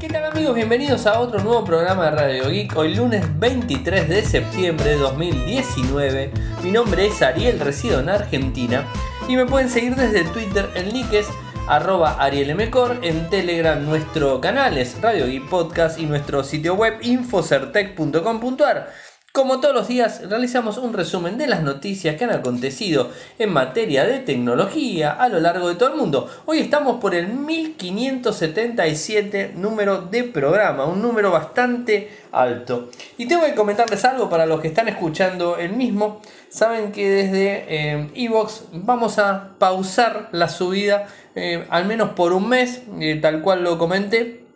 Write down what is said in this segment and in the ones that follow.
¿Qué tal amigos? Bienvenidos a otro nuevo programa de Radio Geek. Hoy lunes 23 de septiembre de 2019. Mi nombre es Ariel, resido en Argentina. Y me pueden seguir desde Twitter, el nick es arroba arielmcor, en Telegram nuestro canal es Radio Geek Podcast y nuestro sitio web infocertec.com.ar. Como todos los días, realizamos un resumen de las noticias que han acontecido en materia de tecnología a lo largo de todo el mundo. Hoy estamos por el 1577 número de programa, un número bastante alto. Y tengo que comentarles algo para los que están escuchando el mismo. Saben que desde Evox vamos a pausar la subida eh, al menos por un mes, eh, tal cual lo comenté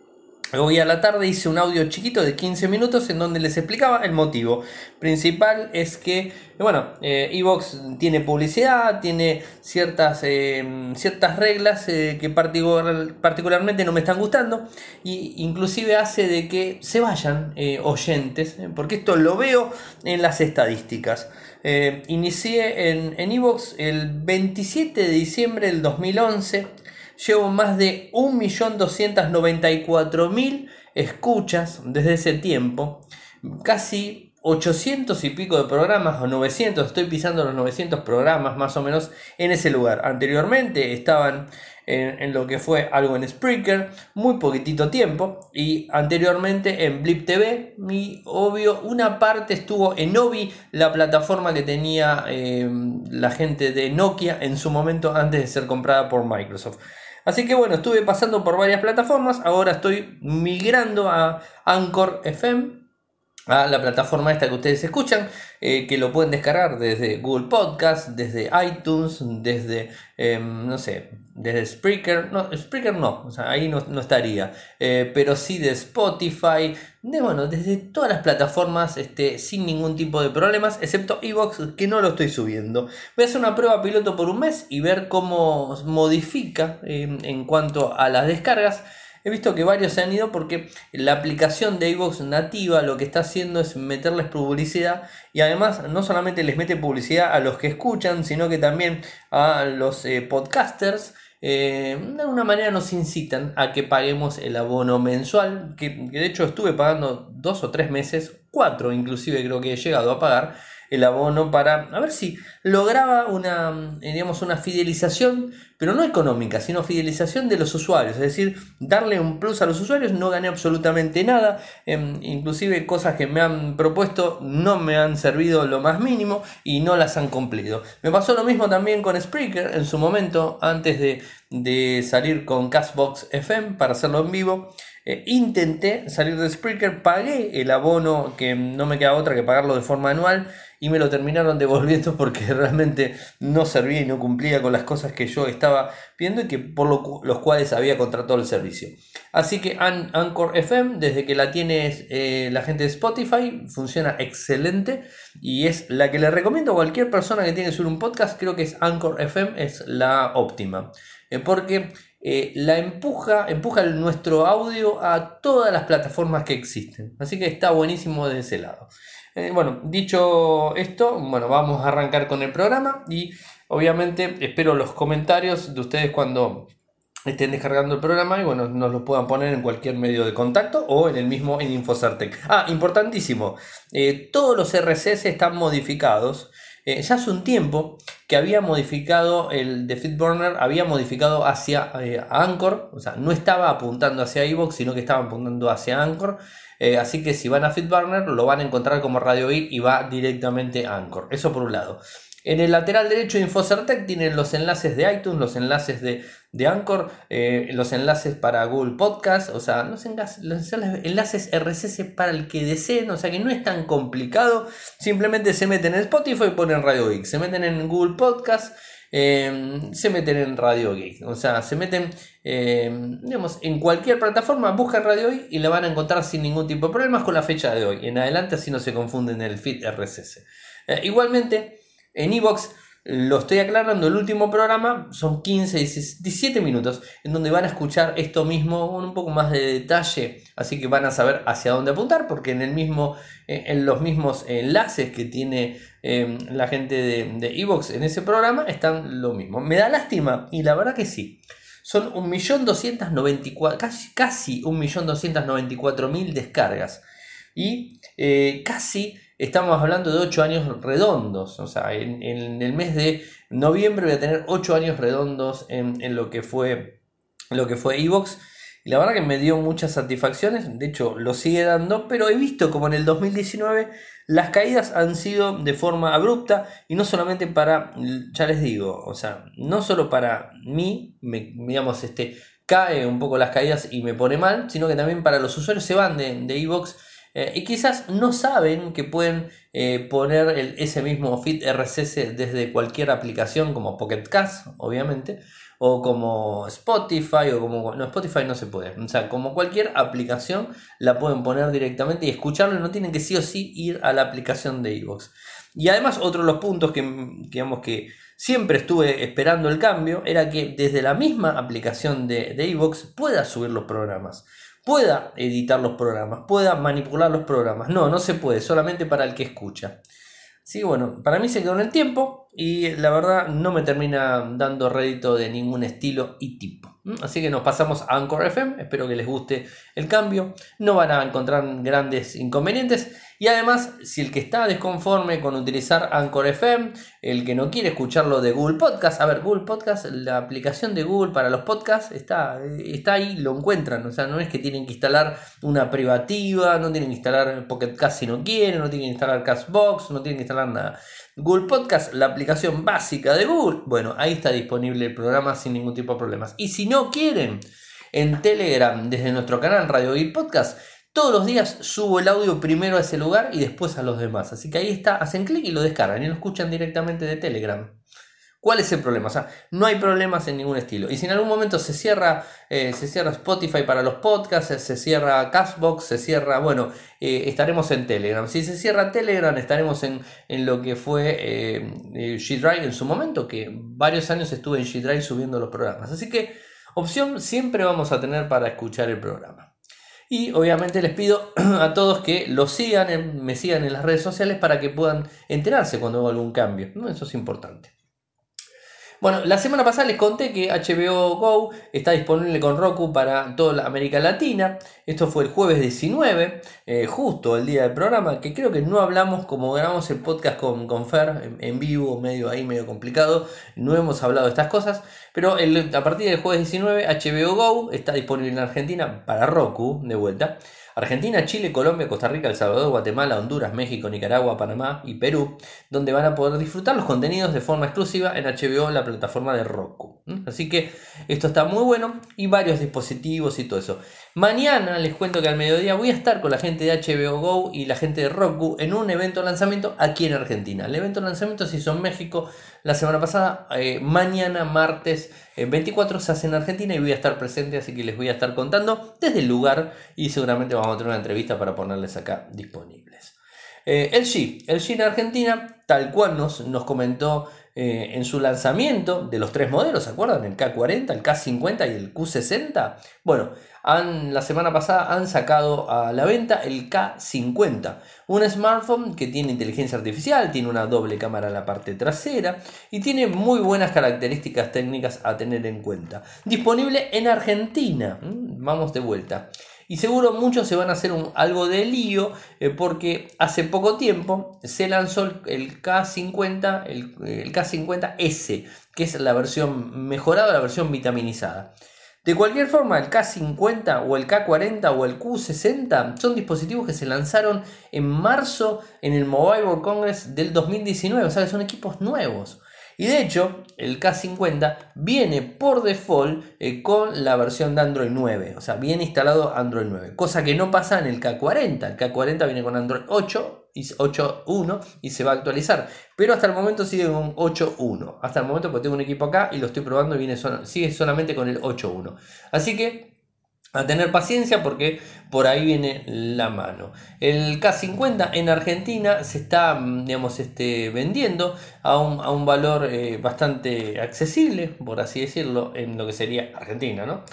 Hoy a la tarde hice un audio chiquito de 15 minutos en donde les explicaba el motivo. Principal es que, bueno, eh, Evox tiene publicidad, tiene ciertas, eh, ciertas reglas eh, que particularmente no me están gustando. Y inclusive hace de que se vayan oyentes, porque esto lo veo en las estadísticas. inicié en Evox el 27 de diciembre del 2011 llevo más de 1.294.000 escuchas desde ese tiempo, casi 800 y pico de programas, o 900, estoy pisando los 900 programas más o menos en ese lugar. Anteriormente estaban en, lo que fue algo en Spreaker, muy poquitito tiempo, y anteriormente en Blip TV, mi obvio, una parte estuvo en Obi, la plataforma que tenía eh, la gente de Nokia en su momento antes de ser comprada por Microsoft. Así que bueno, estuve pasando por varias plataformas, ahora estoy migrando a Anchor FM, a la plataforma esta que ustedes escuchan, eh, que lo pueden descargar desde Google Podcast, desde iTunes, desde, em, no sé, desde Spreaker, no, Spreaker no, o sea, ahí no, estaría, eh, pero sí de Spotify, de, bueno, desde todas las plataformas, este, sin ningún tipo de problemas, excepto Evox, que no lo estoy subiendo. Voy a hacer una prueba piloto por un mes y ver cómo modifica em, en cuanto a las descargas. He visto que varios se han ido porque la aplicación de iVoox nativa lo que está haciendo es meterles publicidad y además no solamente les mete publicidad a los que escuchan, sino que también a los eh, podcasters. Eh, de alguna manera nos incitan a que paguemos el abono mensual, que, que de hecho estuve pagando dos o tres meses, cuatro inclusive creo que he llegado a pagar el abono para a ver si lograba una, eh, digamos, una fidelización, pero no económica, sino fidelización de los usuarios, es decir, darle un plus a los usuarios, no gané absolutamente nada, em, inclusive cosas que me han propuesto no me han servido lo más mínimo y no las han cumplido. Me pasó lo mismo también con Spreaker en su momento, antes de, de salir con Castbox FM para hacerlo en vivo. Eh, intenté salir de Spreaker, pagué el abono que no me queda otra que pagarlo de forma anual y me lo terminaron devolviendo porque realmente no servía y no cumplía con las cosas que yo estaba viendo y que por los cuales había contratado el servicio. Así que Anchor FM, desde que la tiene eh, la gente de Spotify, funciona excelente y es la que le recomiendo a cualquier persona que tiene que un podcast, creo que es Anchor FM, es la óptima. Eh, porque eh, la empuja, empuja nuestro audio a todas las plataformas que existen. Así que está buenísimo de ese lado. Eh, bueno, dicho esto, bueno, vamos a arrancar con el programa y obviamente espero los comentarios de ustedes cuando estén descargando el programa y bueno, nos lo puedan poner en cualquier medio de contacto o en el mismo en Infosartec. Ah, importantísimo, eh, todos los RCS están modificados. Eh, ya hace un tiempo que había modificado el de FitBurner, había modificado hacia Anchor, o sea, no estaba apuntando hacia iVoox, sino que estaba apuntando hacia Anchor. Eh, así que si van a FitBurner lo van a encontrar como Radio I y va directamente a Anchor. Eso por un lado. En el lateral derecho de Infocertec tienen los enlaces de iTunes, los enlaces de, de Anchor, eh, los enlaces para Google Podcast, o sea, los enlaces, los enlaces RSS para el que deseen, o sea que no es tan complicado. Simplemente se meten en Spotify y ponen Radio Geek, se meten en Google Podcast. Em, se meten en Radio Geek. O sea, se meten em, digamos, en cualquier plataforma, buscan Radio Geek y la van a encontrar sin ningún tipo de problemas con la fecha de hoy. En adelante así no se confunden el feed RSS. Eh, igualmente, en Evox lo estoy aclarando, el último programa son 15, 17 minutos en donde van a escuchar esto mismo con un poco más de detalle, así que van a saber hacia dónde apuntar, porque en, el mismo, eh, en los mismos enlaces que tiene em, la gente de Evox en ese programa están lo mismo. Me da lástima, y la verdad que sí. son 1.294.000, casi, casi 1.294.000 descargas. Y eh, casi estamos hablando de 8 años redondos. O sea, en, el mes de noviembre voy a tener 8 años redondos en, lo que fue lo que fue Evox. Y la verdad que me dio muchas satisfacciones, de hecho lo sigue dando, pero he visto como en el 2019 las caídas han sido de forma abrupta y no solamente para, ya les digo, o sea, no solo para mí, me, digamos, este, cae un poco las caídas y me pone mal, sino que también para los usuarios se van de, de Evox eh, y quizás no saben que pueden eh, poner ese mismo feed RSS desde cualquier aplicación como Pocket Cast, obviamente o como Spotify, o como. No, Spotify no se puede. O sea, como cualquier aplicación la pueden poner directamente y escucharlo y no tienen que sí o sí ir a la aplicación de Evox. Y además, otro de los puntos que, digamos que siempre estuve esperando el cambio era que desde la misma aplicación de, de pueda subir los programas pueda editar los programas, pueda manipular los programas. No, no se puede, solamente para el que escucha. Sí, bueno, para mí se quedó en el tiempo y la verdad no me termina dando rédito de ningún estilo y tipo. Así que nos pasamos a Anchor FM, espero que les guste el cambio, no van a encontrar grandes inconvenientes y además si el que está desconforme con utilizar Anchor FM, el que no quiere escucharlo de Google Podcast, a ver, Google Podcast, la aplicación de Google para los podcasts está, está ahí, lo encuentran, o sea, no es que tienen que instalar una privativa, no tienen que instalar Pocket Cast si no quieren, no tienen que instalar Castbox, no tienen que instalar nada. Google Podcast, la aplicación básica de Google, bueno, ahí está disponible el programa sin ningún tipo de problemas. Y si no quieren, en Telegram, desde nuestro canal Radio y Podcast, todos los días subo el audio primero a ese lugar y después a los demás. Así que ahí está, hacen clic y lo descargan y lo escuchan directamente de Telegram. ¿Cuál es el problema? O sea, no hay problemas en ningún estilo. Y si en algún momento se cierra, eh, se cierra Spotify para los podcasts, se cierra Castbox, se cierra, bueno, eh, estaremos en Telegram. Si se cierra Telegram, estaremos en, lo que fue eh, G-Drive en su momento, que varios años estuve en G-Drive subiendo los programas. Así que opción siempre vamos a tener para escuchar el programa. Y obviamente les pido a todos que lo sigan, me sigan en las redes sociales para que puedan enterarse cuando hago algún cambio. Eso es importante. Bueno, la semana pasada les conté que HBO Go está disponible con Roku para toda la América Latina. Esto fue el jueves 19, eh, justo el día del programa, que creo que no hablamos como grabamos el podcast con, con Fer en, vivo, medio ahí, medio complicado. No hemos hablado de estas cosas. Pero a partir del jueves 19, HBO Go está disponible en Argentina para Roku, de vuelta. Argentina, Chile, Colombia, Costa Rica, El Salvador, Guatemala, Honduras, México, Nicaragua, Panamá y Perú, donde van a poder disfrutar los contenidos de forma exclusiva en HBO, la plataforma de Roku. Así que esto está muy bueno y varios dispositivos y todo eso. Mañana les cuento que al mediodía voy a estar con la gente de HBO Go y la gente de Roku en un evento de lanzamiento aquí en Argentina. El evento de lanzamiento se hizo en México la semana pasada. Eh, mañana, martes 24, se hace en Argentina y voy a estar presente, así que les voy a estar contando desde el lugar y seguramente vamos a tener una entrevista para ponerles acá disponibles. Eh, el G, el G en Argentina, tal cual nos, nos comentó eh, en su lanzamiento de los tres modelos, ¿se acuerdan? El K40, el K50 y el Q60. Bueno, han, la semana pasada han sacado a la venta el K50, un smartphone que tiene inteligencia artificial, tiene una doble cámara en la parte trasera y tiene muy buenas características técnicas a tener en cuenta. Disponible en Argentina, vamos de vuelta. Y seguro muchos se van a hacer un, algo de lío eh, porque hace poco tiempo se lanzó el, K50, el, el K50S, que es la versión mejorada, la versión vitaminizada. De cualquier forma, el K50 o el K40 o el Q60 son dispositivos que se lanzaron en marzo en el Mobile World Congress del 2019, o sea que son equipos nuevos. Y de hecho, el K50 viene por default eh, con la versión de Android 9, o sea, viene instalado Android 9, cosa que no pasa en el K40. El K40 viene con Android 8 8.1 y se va a actualizar. Pero hasta el momento sigue con 8.1. Hasta el momento porque tengo un equipo acá y lo estoy probando y viene sigue solamente con el 8.1. Así que a tener paciencia porque por ahí viene la mano. El K50 en Argentina se está mm, digamos, este, vendiendo a un, valor eh, bastante accesible, por así decirlo, en lo que sería Argentina. ¿no?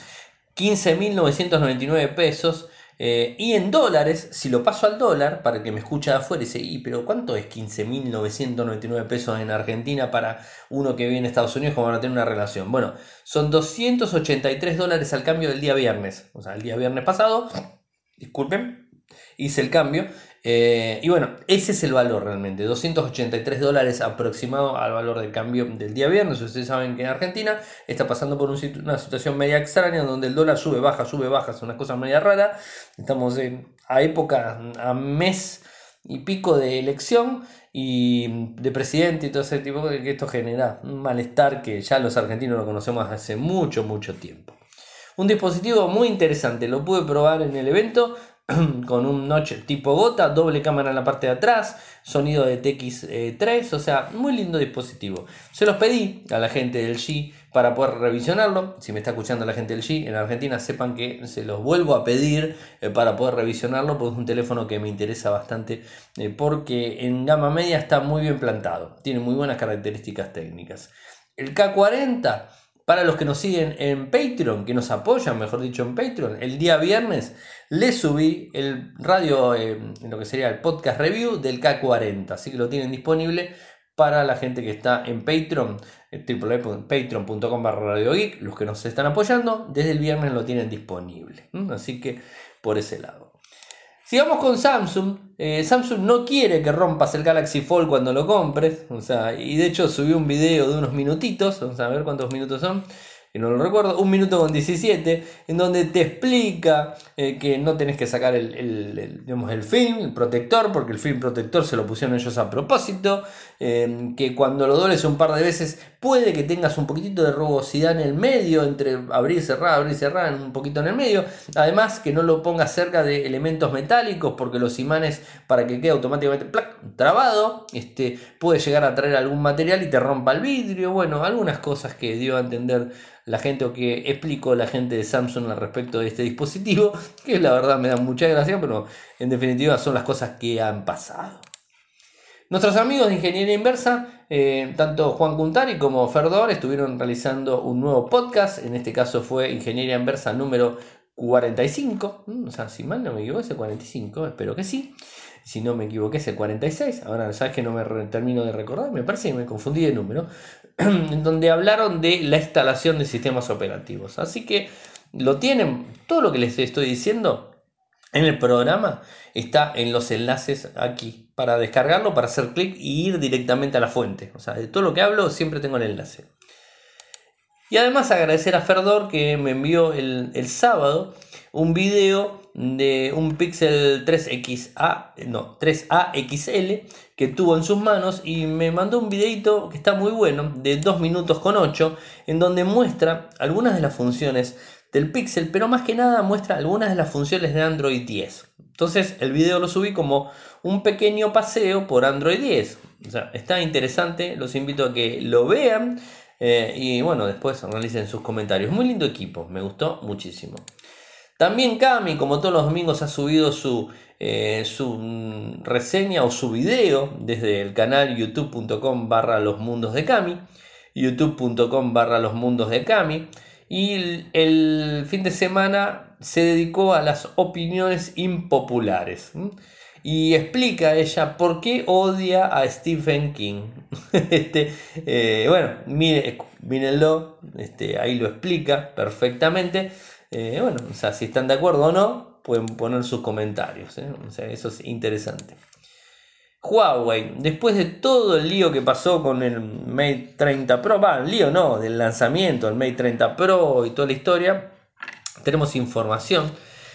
15.999 pesos Eh, y en dólares, si lo paso al dólar, para que me escuche de afuera y dice, ¿y pero cuánto es 15.999 pesos en Argentina para uno que viene a Estados Unidos como van a tener una relación? Bueno, son 283 dólares al cambio del día viernes. O sea, el día viernes pasado, disculpen, hice el cambio eh, y bueno, ese es el valor realmente, 283 dólares aproximado al valor del cambio del día viernes. Ustedes saben que en Argentina está pasando por una situación media extraña donde el dólar sube, baja, sube, baja, es una cosa media rara. Estamos en, a época, a mes y pico de elección y de presidente y todo ese tipo de que esto genera un malestar que ya los argentinos lo conocemos hace mucho, mucho tiempo. Un dispositivo muy interesante, lo pude probar en el evento, con un notch tipo gota, doble cámara en la parte de atrás, sonido de TX3, o sea, muy lindo dispositivo. Se los pedí a la gente del G para poder revisionarlo. Si me está escuchando la gente del G en Argentina, sepan que se los vuelvo a pedir eh, para poder revisionarlo, porque es un teléfono que me interesa bastante, eh, porque en gama media está muy bien plantado, tiene muy buenas características técnicas. El K40 para los que nos siguen en Patreon, que nos apoyan, mejor dicho, en Patreon, el día viernes les subí el radio, eh, lo que sería el podcast review del K40, así que lo tienen disponible para la gente que está en Patreon, eh, www.patreon.com barra Radio Geek, los que nos están apoyando, desde el viernes lo tienen disponible. Así que por ese lado. Sigamos con Samsung. Eh, Samsung no quiere que rompas el Galaxy Fold cuando lo compres. O sea, y de hecho subió un video de unos minutitos. Vamos a ver cuántos minutos son no lo recuerdo, un minuto con 17, en donde te explica eh, que no tenés que sacar el, el, film, el protector, porque el film protector se lo pusieron ellos a propósito, em, que cuando lo dobles un par de veces puede que tengas un poquitito de rugosidad en el medio, entre abrir y cerrar, abrir y cerrar, un poquito en el medio, además que no lo pongas cerca de elementos metálicos, porque los imanes para que quede automáticamente trabado, este, puede llegar a traer algún material y te rompa el vidrio, bueno, algunas cosas que dio a entender la gente o que explico la gente de Samsung al respecto de este dispositivo, que la verdad me da mucha gracia, pero en definitiva son las cosas que han pasado. Nuestros amigos de Ingeniería Inversa, eh, tanto Juan Cuntari como Ferdor, estuvieron realizando un nuevo podcast, en este caso fue Ingeniería Inversa número 45, mm, o sea, si mal no me equivoco, es el 45, espero que sí. Si no me equivoqué, es el 46. Ahora, sabes que no me termino de recordar, me parece que me confundí de número. en donde hablaron de la instalación de sistemas operativos. Así que lo tienen, todo lo que les estoy diciendo en el programa está en los enlaces aquí para descargarlo, para hacer clic y ir directamente a la fuente. O sea, de todo lo que hablo siempre tengo el enlace. Y además agradecer a Ferdor que me envió el, el sábado un video de un Pixel 3XA, no, 3A XL que tuvo en sus manos y me mandó un videito que está muy bueno, de 2 minutos con 8, en donde muestra algunas de las funciones del Pixel, pero más que nada muestra algunas de las funciones de Android 10. Entonces el video lo subí como un pequeño paseo por Android 10. O sea, está interesante, los invito a que lo vean eh, y bueno, después realicen sus comentarios. Muy lindo equipo, me gustó muchísimo. También Cami, como todos los domingos, ha subido su, eh, su reseña o su video desde el canal youtube.com barra los mundos de Cami, youtube.com barra los mundos de Cami. Y el fin de semana se dedicó a las opiniones impopulares. Y explica ella por qué odia a Stephen King. este, eh, bueno, mírenlo, este, ahí lo explica perfectamente. Eh, bueno, o sea, si están de acuerdo o no, pueden poner sus comentarios. ¿eh? O sea, eso es interesante. Huawei, después de todo el lío que pasó con el Mate 30 Pro, va, lío no, del lanzamiento del Mate 30 Pro y toda la historia, tenemos información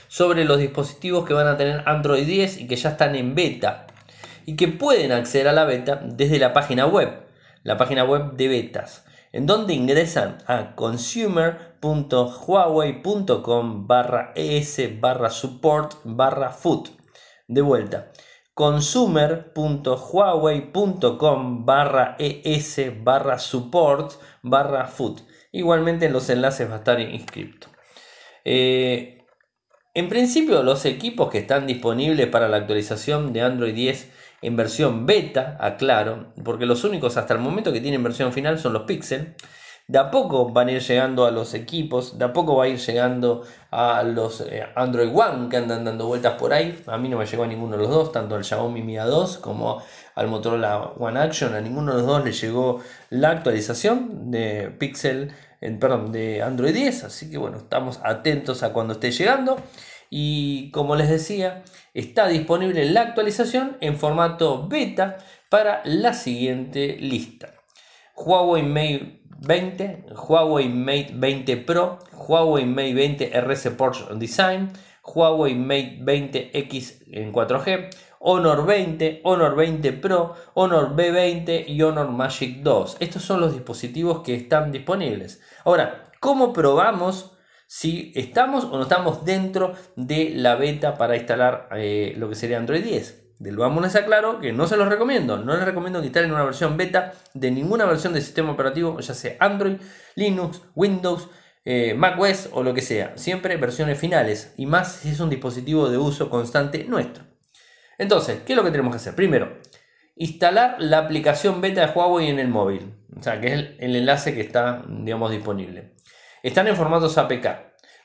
sobre los dispositivos que van a tener Android 10 y que ya están en beta y que pueden acceder a la beta desde la página web, la página web de betas, en donde ingresan a consumer www.huawei.com barra es barra support barra food. De vuelta, consumer.huawei.com barra es barra support barra food. Igualmente en los enlaces va a estar inscrito. Eh, en principio los equipos que están disponibles para la actualización de Android 10 en versión beta, aclaro, porque los únicos hasta el momento que tienen versión final son los Pixel De a poco van a ir llegando a los equipos, de a poco va a ir llegando a los eh, Android One que andan dando vueltas por ahí. A mí no me llegó a ninguno de los dos, tanto al Xiaomi Mi A2 como al Motorola One Action. A ninguno de los dos le llegó la actualización de Pixel, perdón, de Android 10. Así que bueno, estamos atentos a cuando esté llegando. Y como les decía, está disponible la actualización en formato beta para la siguiente lista. Huawei Mate 20, Huawei Mate 20 Pro, Huawei Mate 20 RS Porsche Design, Huawei Mate 20X en 4G, Honor 20, Honor 20 Pro, Honor B20 y Honor Magic 2. Estos son los dispositivos que están disponibles. Ahora, ¿cómo probamos si estamos o no estamos dentro de la beta para instalar eh, lo que sería Android 10? Del vamos a claro que no se los recomiendo. No les recomiendo que instalen una versión beta de ninguna versión del sistema operativo, ya sea Android, Linux, Windows, eh, macOS o lo que sea. Siempre versiones finales y más si es un dispositivo de uso constante nuestro. Entonces, ¿qué es lo que tenemos que hacer? Primero, instalar la aplicación beta de Huawei en el móvil. O sea, que es el, el enlace que está, digamos, disponible. Están en formatos APK.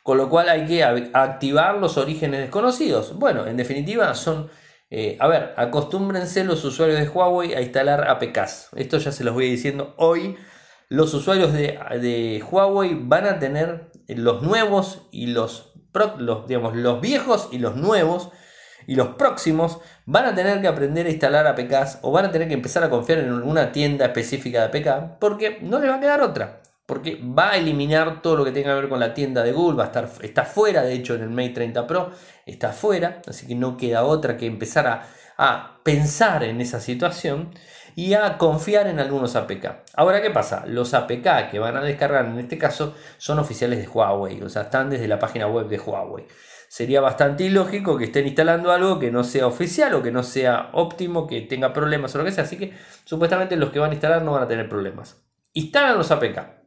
Con lo cual hay que activar los orígenes desconocidos. Bueno, en definitiva son eh, a ver, acostúmbrense los usuarios de Huawei a instalar APKs. Esto ya se los voy diciendo hoy. Los usuarios de, Huawei van a tener los nuevos y los, los, digamos, los viejos y los nuevos y los próximos van a tener que aprender a instalar APKs o van a tener que empezar a confiar en alguna tienda específica de APK porque no les va a quedar otra porque va a eliminar todo lo que tenga que ver con la tienda de Google, va a estar, está fuera, de hecho en el Mate 30 Pro está fuera, así que no queda otra que empezar a, a pensar en esa situación y a confiar en algunos APK. Ahora, ¿qué pasa? Los APK que van a descargar en este caso son oficiales de Huawei, o sea, están desde la página web de Huawei. Sería bastante ilógico que estén instalando algo que no sea oficial o que no sea óptimo, que tenga problemas o lo que sea. Así que supuestamente los que van a instalar no van a tener problemas. Instalan los APK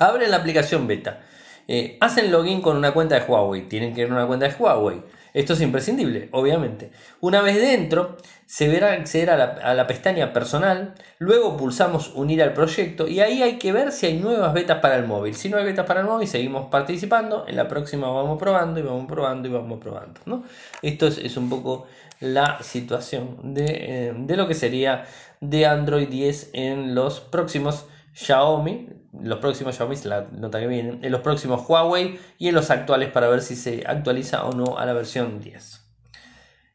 abren la aplicación beta, eh, hacen login con una cuenta de Huawei, tienen que ir una cuenta de Huawei. Esto es imprescindible, obviamente. Una vez dentro, se verá acceder a la, a la, pestaña personal, luego pulsamos unir al proyecto y ahí hay que ver si hay nuevas betas para el móvil. Si no hay betas para el móvil, seguimos participando, en la próxima vamos probando y vamos probando y vamos probando. ¿no? Esto es, un poco la situación de, eh, de lo que sería de Android 10 en los próximos Xiaomi, los próximos Xiaomi, la nota que viene, en los próximos Huawei y en los actuales para ver si se actualiza o no a la versión 10.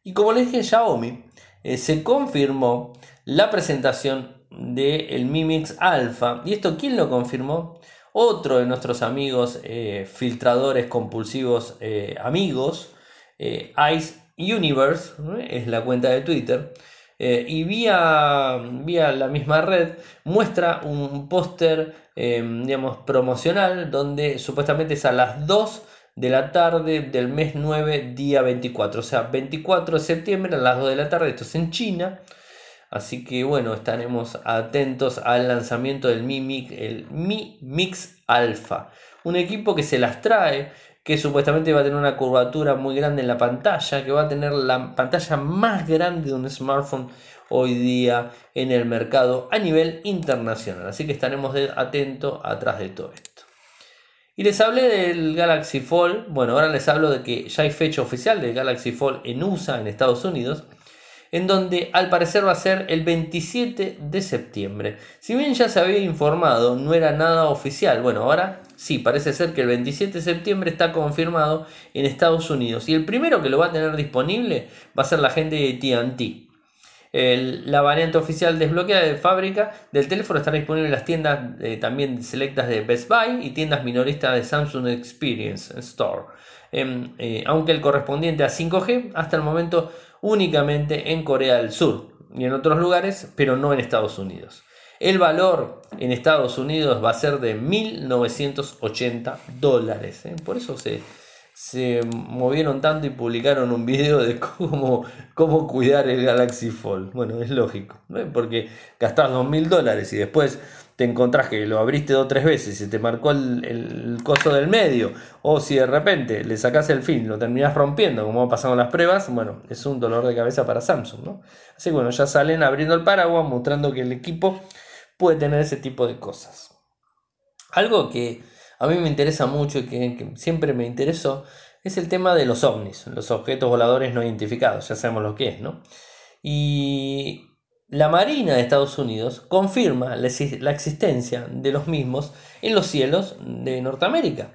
Y como les dije, Xiaomi eh, se confirmó la presentación del Mi Mix Alpha. ¿Y esto quién lo confirmó? Otro de nuestros amigos eh, filtradores compulsivos eh, amigos, Ice Universe, es la cuenta de Twitter. Y vía, vía la misma red muestra un póster em, digamos promocional donde supuestamente es a las 2 de la tarde del mes 9 día 24 o sea 24 de septiembre a las 2 de la tarde. Esto es en China. Así que bueno estaremos atentos al lanzamiento del Mi Mix, el Mi Mix Alpha. Un equipo que se las trae que supuestamente va a tener una curvatura muy grande en la pantalla, que va a tener la pantalla más grande de un smartphone hoy día en el mercado a nivel internacional. Así que estaremos atentos atrás de todo esto. Y les hablé del Galaxy Fold. Bueno, ahora les hablo de que ya hay fecha oficial del Galaxy Fold en USA, en Estados Unidos en donde al parecer va a ser el 27 de septiembre. Si bien ya se había informado, no era nada oficial. Bueno, ahora sí, parece ser que el 27 de septiembre está confirmado en Estados Unidos. Y el primero que lo va a tener disponible va a ser la gente de TNT. La variante oficial desbloqueada de fábrica del teléfono estará disponible en las tiendas eh, también selectas de Best Buy y tiendas minoristas de Samsung Experience Store. Em, eh, aunque el correspondiente a 5G hasta el momento únicamente en Corea del Sur y en otros lugares, pero no en Estados Unidos. El valor en Estados Unidos va a ser de 1.980 dólares. ¿eh? Por eso se, se movieron tanto y publicaron un video de cómo, cómo cuidar el Galaxy Fold. Bueno, es lógico, porque gastás 2.000 dólares y después te encontrás que lo abriste dos o tres veces y te marcó el, coso del medio, o si de repente le sacás el fin, lo terminás rompiendo, como ha pasado en las pruebas, bueno, es un dolor de cabeza para Samsung, ¿no? Así que bueno, ya salen abriendo el paraguas, mostrando que el equipo puede tener ese tipo de cosas. Algo que a mí me interesa mucho y que, siempre me interesó es el tema de los ovnis, los objetos voladores no identificados, ya sabemos lo que es, ¿no? Y la Marina de Estados Unidos confirma la, existencia de los mismos en los cielos de Norteamérica.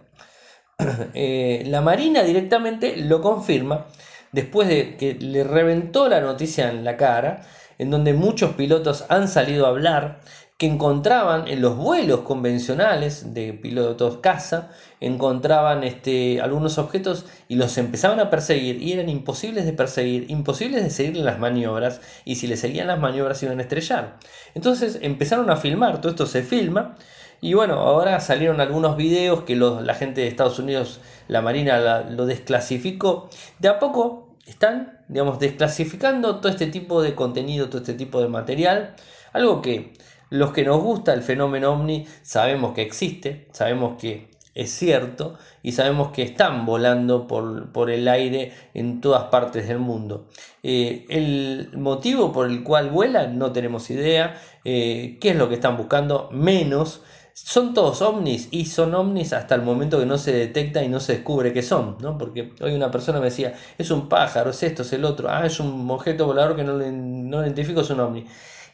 Eh, la Marina directamente lo confirma después de que le reventó la noticia en la cara, en donde muchos pilotos han salido a hablar que encontraban en los vuelos convencionales de pilotos caza, encontraban este, algunos objetos y los empezaban a perseguir y eran imposibles de perseguir, imposibles de seguir las maniobras y si le seguían las maniobras iban a estrellar. Entonces empezaron a filmar, todo esto se filma y bueno, ahora salieron algunos videos que la gente de Estados Unidos, la Marina lo desclasificó. De a poco están, digamos, desclasificando todo este tipo de contenido, todo este tipo de material, algo que los que nos gusta el fenómeno ovni sabemos que existe, sabemos que es cierto y sabemos que están volando por, el aire en todas partes del mundo. Eh, el motivo por el cual vuelan no tenemos idea, eh, qué es lo que están buscando, menos. Son todos ovnis y son ovnis hasta el momento que no se detecta y no se descubre qué son, ¿no? Porque hoy una persona me decía, es un pájaro, es esto, es el otro, ah, es un objeto volador que no, no identifico, es un ovni.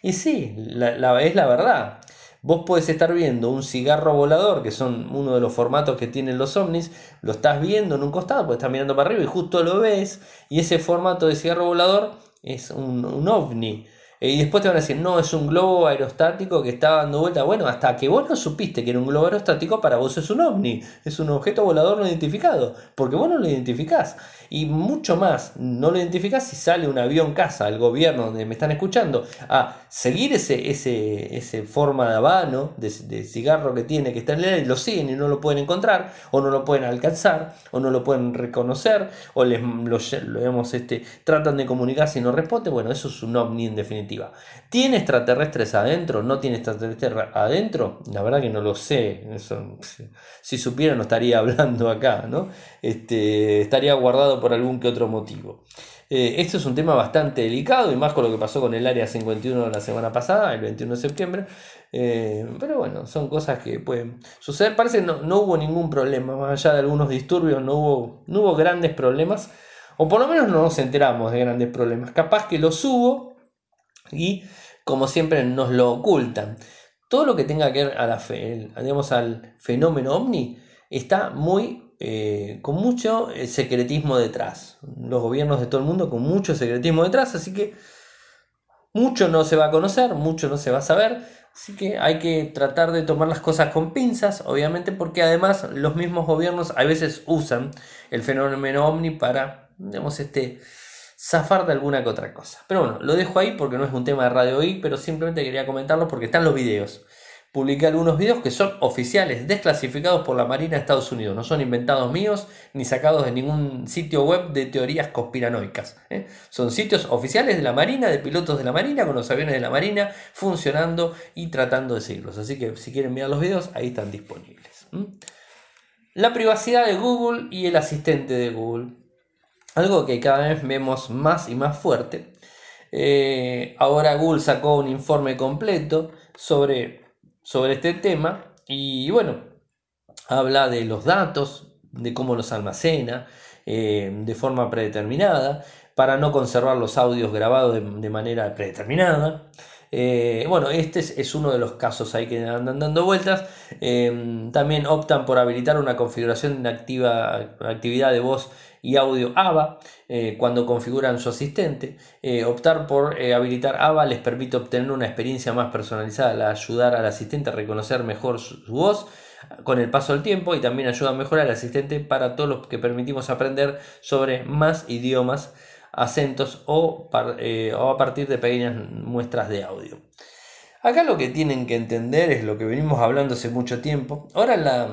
Y sí, la, es la verdad. Vos podés estar viendo un cigarro volador, que son uno de los formatos que tienen los ovnis, lo estás viendo en un costado, porque estás mirando para arriba y justo lo ves, y ese formato de cigarro volador es un, un ovni. Eh, y después te van a decir, no, es un globo aerostático que está dando vuelta. Bueno, hasta que vos no supiste que era un globo aerostático, para vos es un ovni, es un objeto volador no identificado, porque vos no lo identificás. Y mucho más, no lo identificás si sale un avión casa al gobierno donde me están escuchando a seguir ese, ese, ese forma de habano, de, cigarro que tiene que está en el aire, lo siguen y no lo pueden encontrar, o no lo pueden alcanzar, o no lo pueden reconocer, o les lo, digamos, este, tratan de comunicarse y no responde. Bueno, eso es un ovni en definitiva. ¿Tiene extraterrestres adentro? ¿No tiene extraterrestres adentro? La verdad que no lo sé. si supiera no estaría hablando acá, ¿no? Este, estaría guardado por algún que otro motivo. Eh, esto es un tema bastante delicado y más con lo que pasó con el Área 51 la semana pasada, el 21 de septiembre. Eh, pero bueno, son cosas que pueden suceder. Parece que no, hubo ningún problema, más allá de algunos disturbios, no hubo, no hubo grandes problemas. O por lo menos no nos enteramos de grandes problemas. Capaz que los hubo, y como siempre nos lo ocultan. Todo lo que tenga que ver a la fe, digamos, al fenómeno ovni está muy eh, con mucho eh, secretismo detrás. Los gobiernos de todo el mundo con mucho secretismo detrás, así que mucho no se va a conocer, mucho no se va a saber, así que hay que tratar de tomar las cosas con pinzas, obviamente, porque además los mismos gobiernos a veces usan el fenómeno ovni para, digamos, este zafar de alguna que otra cosa. Pero bueno, lo dejo ahí porque no es un tema de Radio I, pero simplemente quería comentarlo porque están los videos. Publiqué algunos videos que son oficiales, desclasificados por la Marina de Estados Unidos. No son inventados míos ni sacados de ningún sitio web de teorías conspiranoicas. ¿eh? Son sitios oficiales de la Marina, de pilotos de la Marina, con los aviones de la Marina funcionando y tratando de seguirlos. Así que si quieren mirar los videos, ahí están disponibles. La privacidad de Google y el asistente de Google. Algo que cada vez vemos más y más fuerte. Eh, ahora Google sacó un informe completo sobre, sobre este tema y bueno, habla de los datos, de cómo los almacena eh, de forma predeterminada, para no conservar los audios grabados de manera predeterminada. Eh, bueno, este es, uno de los casos ahí que andan dando vueltas. Eh, también optan por habilitar una configuración de activa, actividad de voz y audio AVA eh, cuando configuran su asistente. optar por habilitar AVA les permite obtener una experiencia más personalizada al ayudar al asistente a reconocer mejor su, voz con el paso del tiempo y también ayuda a mejorar al asistente para todos los que permitimos aprender sobre más idiomas acentos eh, o, a partir de pequeñas muestras de audio. Acá lo que tienen que entender es lo que venimos hablando hace mucho tiempo. Ahora la,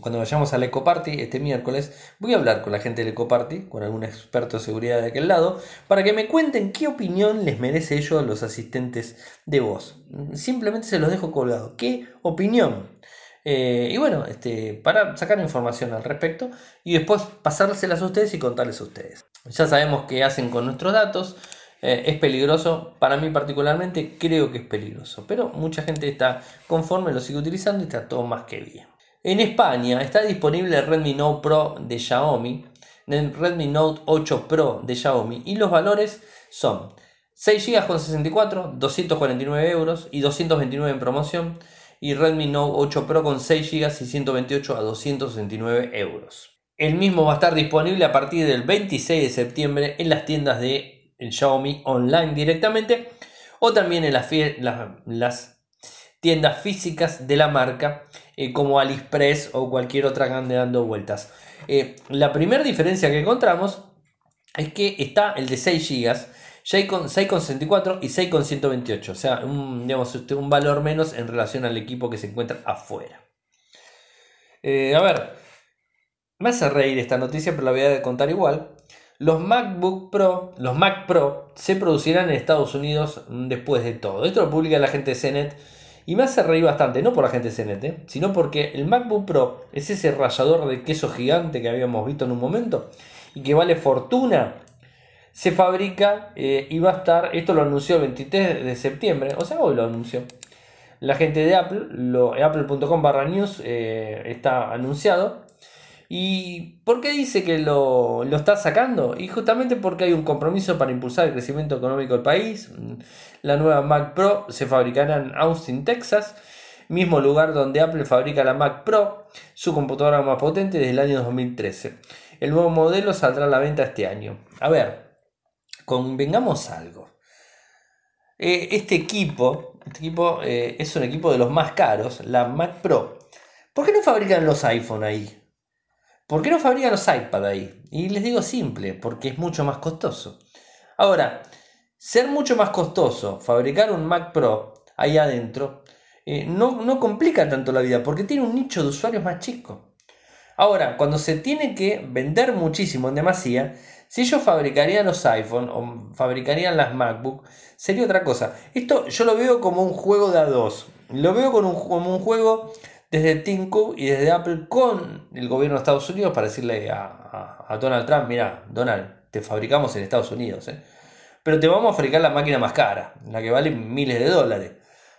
cuando vayamos al Ecoparty este miércoles, voy a hablar con la gente del Ecoparty, con algún experto de seguridad de aquel lado, para que me cuenten qué opinión les merece ellos a los asistentes de voz. Simplemente se los dejo colgado. ¿Qué opinión? Eh, y bueno, este, para sacar información al respecto y después pasárselas a ustedes y contarles a ustedes. Ya sabemos qué hacen con nuestros datos. Eh, es peligroso, para mí particularmente creo que es peligroso, pero mucha gente está conforme, lo sigue utilizando y está todo más que bien. En España está disponible el Redmi Note Pro de Xiaomi, el Redmi Note 8 Pro de Xiaomi y los valores son 6 GB con 64, 249 euros y 229 en promoción y Redmi Note 8 Pro con 6 GB y 128 a 269 euros. El mismo va a estar disponible a partir del 26 de septiembre en las tiendas de Xiaomi online directamente o también en las, las tiendas físicas de la marca eh, como AliExpress o cualquier otra que dando vueltas. Eh, la primera diferencia que encontramos es que está el de 6 GB, 6,64 y 6,128, o sea, un, digamos, este, un valor menos en relación al equipo que se encuentra afuera. Eh, a ver, me hace reír esta noticia, pero la voy a contar igual. Los MacBook Pro, los Mac Pro, se producirán en Estados Unidos después de todo. Esto lo publica la gente de CNET y me hace reír bastante, no por la gente ¿eh? sino porque el MacBook Pro es ese rallador de queso gigante que habíamos visto en un momento y que vale fortuna. Se fabrica eh, y va a estar, esto lo anunció el 23 de septiembre, o sea, hoy lo anunció. La gente de Apple, apple.com barra news eh, está anunciado ¿Y por qué dice que lo, está sacando? Y justamente porque hay un compromiso para impulsar el crecimiento económico del país. La nueva Mac Pro se fabricará en Austin, Texas, mismo lugar donde Apple fabrica la Mac Pro, su computadora más potente desde el año 2013. El nuevo modelo saldrá a la venta este año. A ver, convengamos algo. Eh, este equipo, este equipo eh, es un equipo de los más caros, la Mac Pro. ¿Por qué no fabrican los iPhone ahí? ¿Por qué no fabrican los iPad ahí? Y les digo simple, porque es mucho más costoso. Ahora, ser mucho más costoso fabricar un Mac Pro ahí adentro eh, no, no complica tanto la vida, porque tiene un nicho de usuarios más chico. Ahora, cuando se tiene que vender muchísimo en demasía, si ellos fabricarían los iPhone o fabricarían las MacBook, sería otra cosa. Esto yo lo veo como un juego de a dos. Lo veo como un juego desde Tim y desde Apple con el gobierno de Estados Unidos para decirle a, Donald Trump, mira, Donald, te fabricamos en Estados Unidos, ¿eh? pero te vamos a fabricar la máquina más cara, la que vale miles de dólares.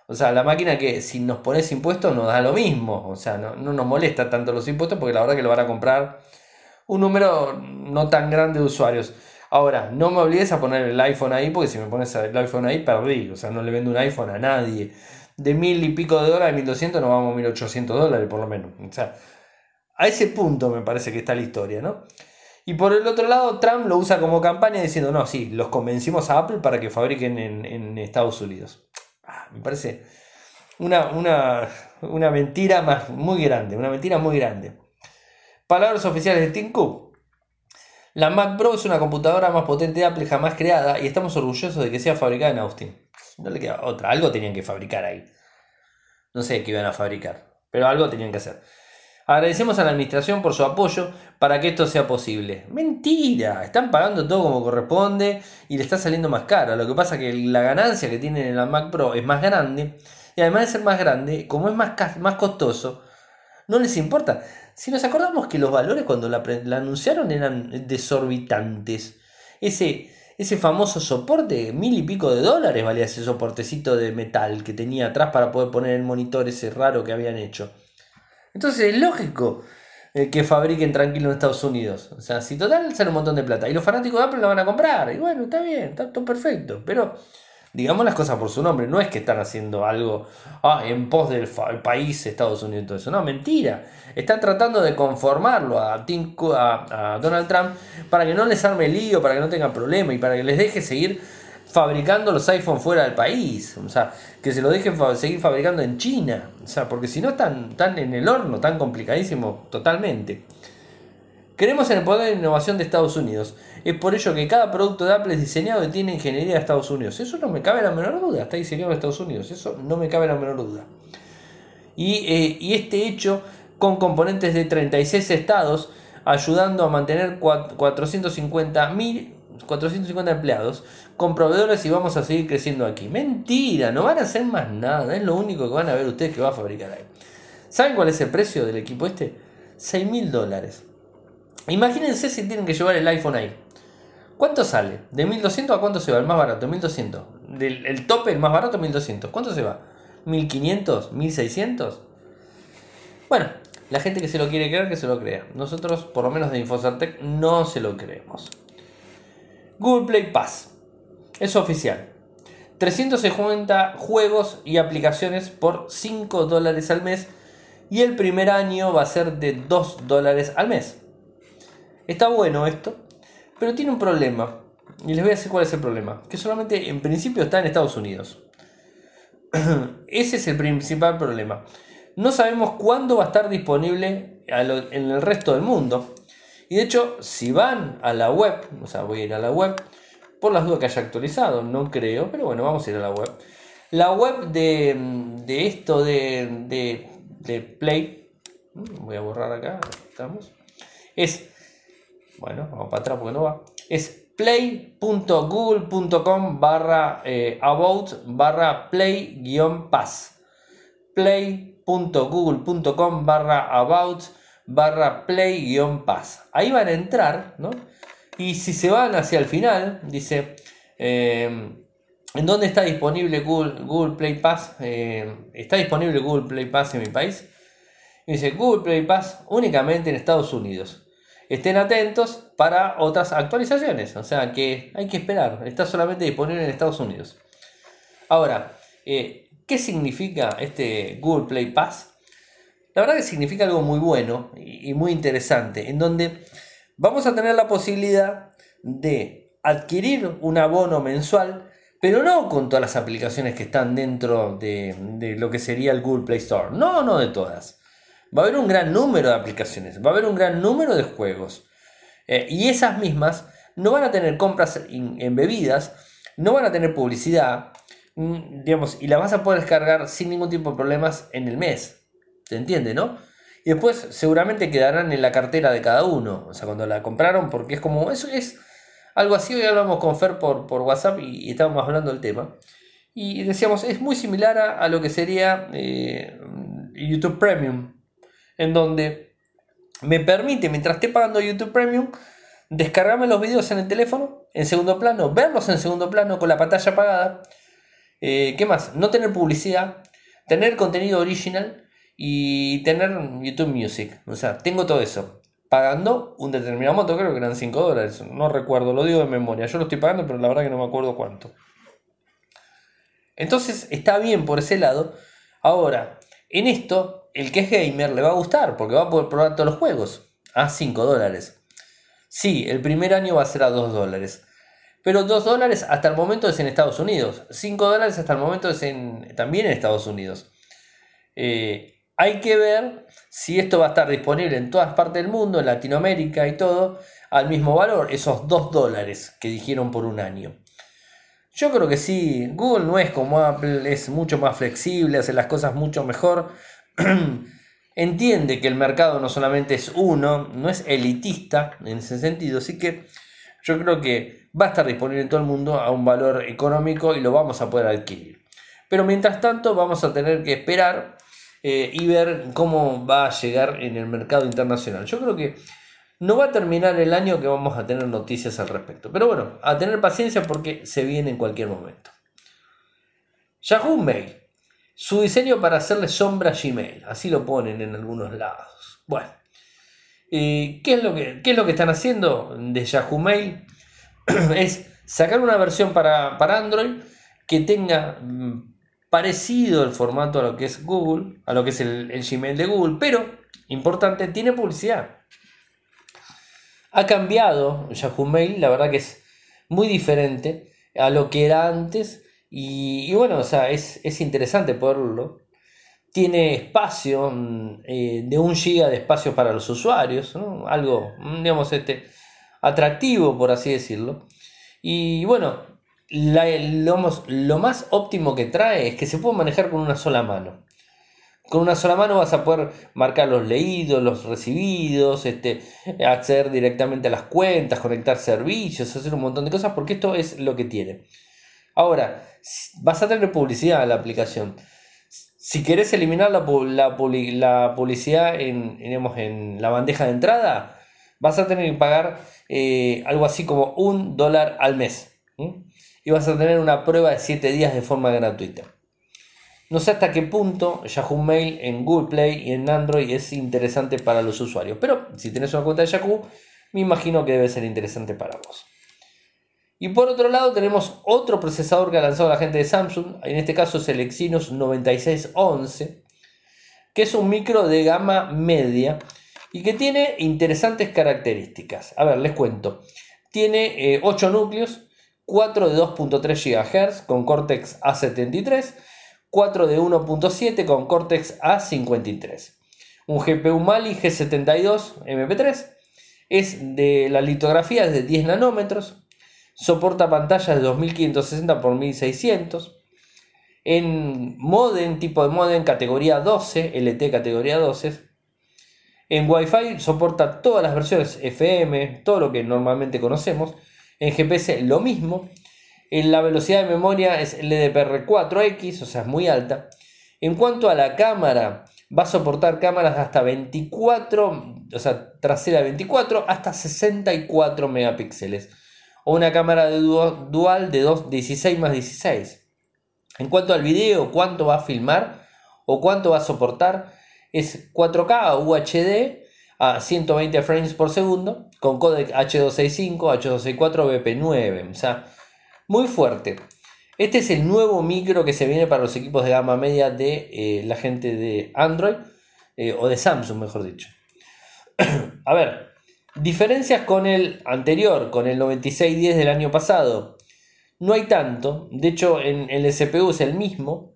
O sea, la máquina que si nos pones impuestos nos da lo mismo, o sea, no, nos molesta tanto los impuestos porque la verdad que lo van a comprar un número no tan grande de usuarios. Ahora, no me obligues a poner el iPhone ahí porque si me pones el iPhone ahí perdí, o sea, no le vendo un iPhone a nadie de mil y pico de dólares, 1200, nos vamos a 1800 dólares por lo menos. O sea, a ese punto me parece que está la historia, ¿no? Y por el otro lado, Trump lo usa como campaña diciendo, no, sí, los convencimos a Apple para que fabriquen en, Estados Unidos. Ah, me parece una, una, mentira más, muy grande, una mentira muy grande. Palabras oficiales de Tim Cook. La Mac Pro es una computadora más potente de Apple jamás creada y estamos orgullosos de que sea fabricada en Austin. No le queda otra. Algo tenían que fabricar ahí. No sé qué iban a fabricar, pero algo tenían que hacer. Agradecemos a la administración por su apoyo para que esto sea posible. Mentira, están pagando todo como corresponde y le está saliendo más caro. Lo que pasa es que la ganancia que tienen en la Mac Pro es más grande y además de ser más grande, como es más, más costoso, no les importa. Si nos acordamos que los valores cuando la, la anunciaron eran desorbitantes. Ese ese famoso soporte, mil y pico de dólares valía ese soportecito de metal que tenía atrás para poder poner el monitor ese raro que habían hecho. Entonces es lógico eh, que fabriquen tranquilo en Estados Unidos. O sea, si total sale un montón de plata. Y los fanáticos de Apple lo van a comprar. Y bueno, está bien, está todo perfecto. Pero digamos las cosas por su nombre, no es que están haciendo algo ah, en pos del país Estados Unidos todo eso, no, mentira. Están tratando de conformarlo a, a, Donald Trump para que no les arme lío, para que no tengan problema y para que les deje seguir fabricando los iPhones fuera del país, o sea, que se lo dejen seguir fabricando en China, o sea, porque si no están, están en el horno, tan complicadísimo totalmente. Creemos en el poder de innovación de Estados Unidos. Es por ello que cada producto de Apple es diseñado y tiene ingeniería de Estados Unidos. Eso no me cabe la menor duda. Está diseñado en Estados Unidos. Eso no me cabe la menor duda. Y, eh, este hecho con componentes de 36 estados, ayudando a mantener 450 450 empleados con proveedores y vamos a seguir creciendo aquí. Mentira, no van a hacer más nada. Es lo único que van a ver ustedes que va a fabricar ahí. ¿Saben cuál es el precio del equipo este? 6 mil dólares. Imagínense si tienen que llevar el iPhone ahí. ¿Cuánto sale? ¿De 1200 a cuánto se va? El más barato, 1200. Del, el tope, el más barato, 1200. ¿Cuánto se va? ¿1500? ¿1600? Bueno, la gente que se lo quiere creer, que se lo crea. Nosotros, por lo menos de Infocertec, no se lo creemos. Google Play Pass. Es oficial. 350 juegos y aplicaciones por 5 dólares al mes. Y el primer año va a ser de 2 dólares al mes. Está bueno esto, pero tiene un problema. Y les voy a decir cuál es el problema. Que solamente en principio está en Estados Unidos. Ese es el principal problema. No sabemos cuándo va a estar disponible en el resto del mundo. Y de hecho, si van a la web, o sea, voy a ir a la web, por las dudas que haya actualizado, no creo, pero bueno, vamos a ir a la web. La web de, esto de, de, Play, voy a borrar acá, estamos, es, bueno, vamos para atrás porque no va, es play.google.com barra eh, about barra play-pass. play.google.com barra about barra play-pass. Ahí van a entrar, ¿no? Y si se van hacia el final, dice, eh, ¿en dónde está disponible Google, Google Play Pass? Eh, ¿Está disponible Google Play Pass en mi país? dice, Google Play Pass únicamente en Estados Unidos. Estén atentos para otras actualizaciones. O sea que hay que esperar. Está solamente disponible en Estados Unidos. Ahora, eh, ¿qué significa este Google Play Pass? La verdad que significa algo muy bueno y muy interesante, en donde vamos a tener la posibilidad de adquirir un abono mensual, pero no con todas las aplicaciones que están dentro de, lo que sería el Google Play Store. No, no de todas. Va a haber un gran número de aplicaciones, va a haber un gran número de juegos. Eh, y esas mismas no van a tener compras en, bebidas, no van a tener publicidad, mm, digamos, y la vas a poder descargar sin ningún tipo de problemas en el mes. ¿Se entiende, no? Y después seguramente quedarán en la cartera de cada uno. O sea, cuando la compraron, porque es como, eso es algo así. Hoy hablamos con Fer por, por WhatsApp y, estábamos hablando del tema. Y decíamos, es muy similar a, lo que sería eh, YouTube Premium. En donde me permite, mientras esté pagando YouTube Premium, descargarme los videos en el teléfono, en segundo plano, verlos en segundo plano con la pantalla apagada. Eh, ¿Qué más? No tener publicidad, tener contenido original y tener YouTube Music. O sea, tengo todo eso. Pagando un determinado monto, creo que eran 5 dólares. No recuerdo, lo digo de memoria. Yo lo estoy pagando, pero la verdad que no me acuerdo cuánto. Entonces está bien por ese lado. Ahora, en esto, el que es gamer le va a gustar porque va a poder probar todos los juegos a 5 dólares. Sí, el primer año va a ser a 2 dólares. Pero 2 dólares hasta el momento es en Estados Unidos. 5 dólares hasta el momento es en, también en Estados Unidos. Eh, hay que ver si esto va a estar disponible en todas partes del mundo, en Latinoamérica y todo, al mismo valor, esos 2 dólares que dijeron por un año. Yo creo que sí, Google no es como Apple, es mucho más flexible, hace las cosas mucho mejor. Entiende que el mercado no solamente es uno, no es elitista en ese sentido, así que yo creo que va a estar disponible en todo el mundo a un valor económico y lo vamos a poder adquirir. Pero mientras tanto vamos a tener que esperar eh, y ver cómo va a llegar en el mercado internacional. Yo creo que no va a terminar el año que vamos a tener noticias al respecto. Pero bueno, a tener paciencia porque se viene en cualquier momento. Yahoo Mail. Su diseño para hacerle sombra a Gmail. Así lo ponen en algunos lados. Bueno. ¿qué, es lo que, ¿Qué es lo que están haciendo de Yahoo Mail? es sacar una versión para, para Android que tenga mm, parecido el formato a lo que es Google, a lo que es el, Gmail de Google, pero, importante, tiene publicidad. Ha cambiado Yahoo Mail, la verdad que es muy diferente a lo que era antes y, bueno, o sea, es, interesante poderlo. Tiene espacio mm, eh, de un giga de espacio para los usuarios, algo, mm, digamos, este, atractivo, por así decirlo. Y bueno, lo, más óptimo que trae es que se puede manejar con una sola mano. Con una sola mano vas a poder marcar los leídos, los recibidos, este, acceder directamente a las cuentas, conectar servicios, hacer un montón de cosas, porque esto es lo que tiene. Ahora, vas a tener publicidad en la aplicación. Si querés eliminar la, publicidad en, en la bandeja de entrada, vas a tener que pagar eh, algo así como un dólar al mes. Y vas a tener una prueba de 7 días de forma gratuita. No sé hasta qué punto Yahoo Mail en Google Play y en Android es interesante para los usuarios, pero si tienes una cuenta de Yahoo, me imagino que debe ser interesante para vos. Y por otro lado tenemos otro procesador que ha lanzado la gente de Samsung, en este caso es el Exynos 9611, que es un micro de gama media y que tiene interesantes características. A ver, les cuento. Tiene 8 eh, núcleos, 4 de 2.3 GHz con Cortex A73, 4 de 1.7 con Cortex A53. Un GPU Mali G72 MP3. Es de la litografía de 10 nanómetros. Soporta pantallas de 2560 x 1600. En modem, tipo de modem categoría 12, LT categoría 12. En Wi-Fi soporta todas las versiones FM, todo lo que normalmente conocemos. En GPS lo mismo. En la velocidad de memoria es LDPR4X, o sea, es muy alta. En cuanto a la cámara, va a soportar cámaras de hasta 24, o sea, trasera de 24 hasta 64 megapíxeles. O una cámara de dual de 2, 16 más 16. En cuanto al video, cuánto va a filmar o cuánto va a soportar, es 4K UHD a 120 frames por segundo con codec H265, H264, BP9. O sea, muy fuerte. Este es el nuevo micro que se viene para los equipos de gama media de eh, la gente de Android eh, o de Samsung, mejor dicho. A ver, diferencias con el anterior, con el 9610 del año pasado. No hay tanto, de hecho en, el CPU es el mismo.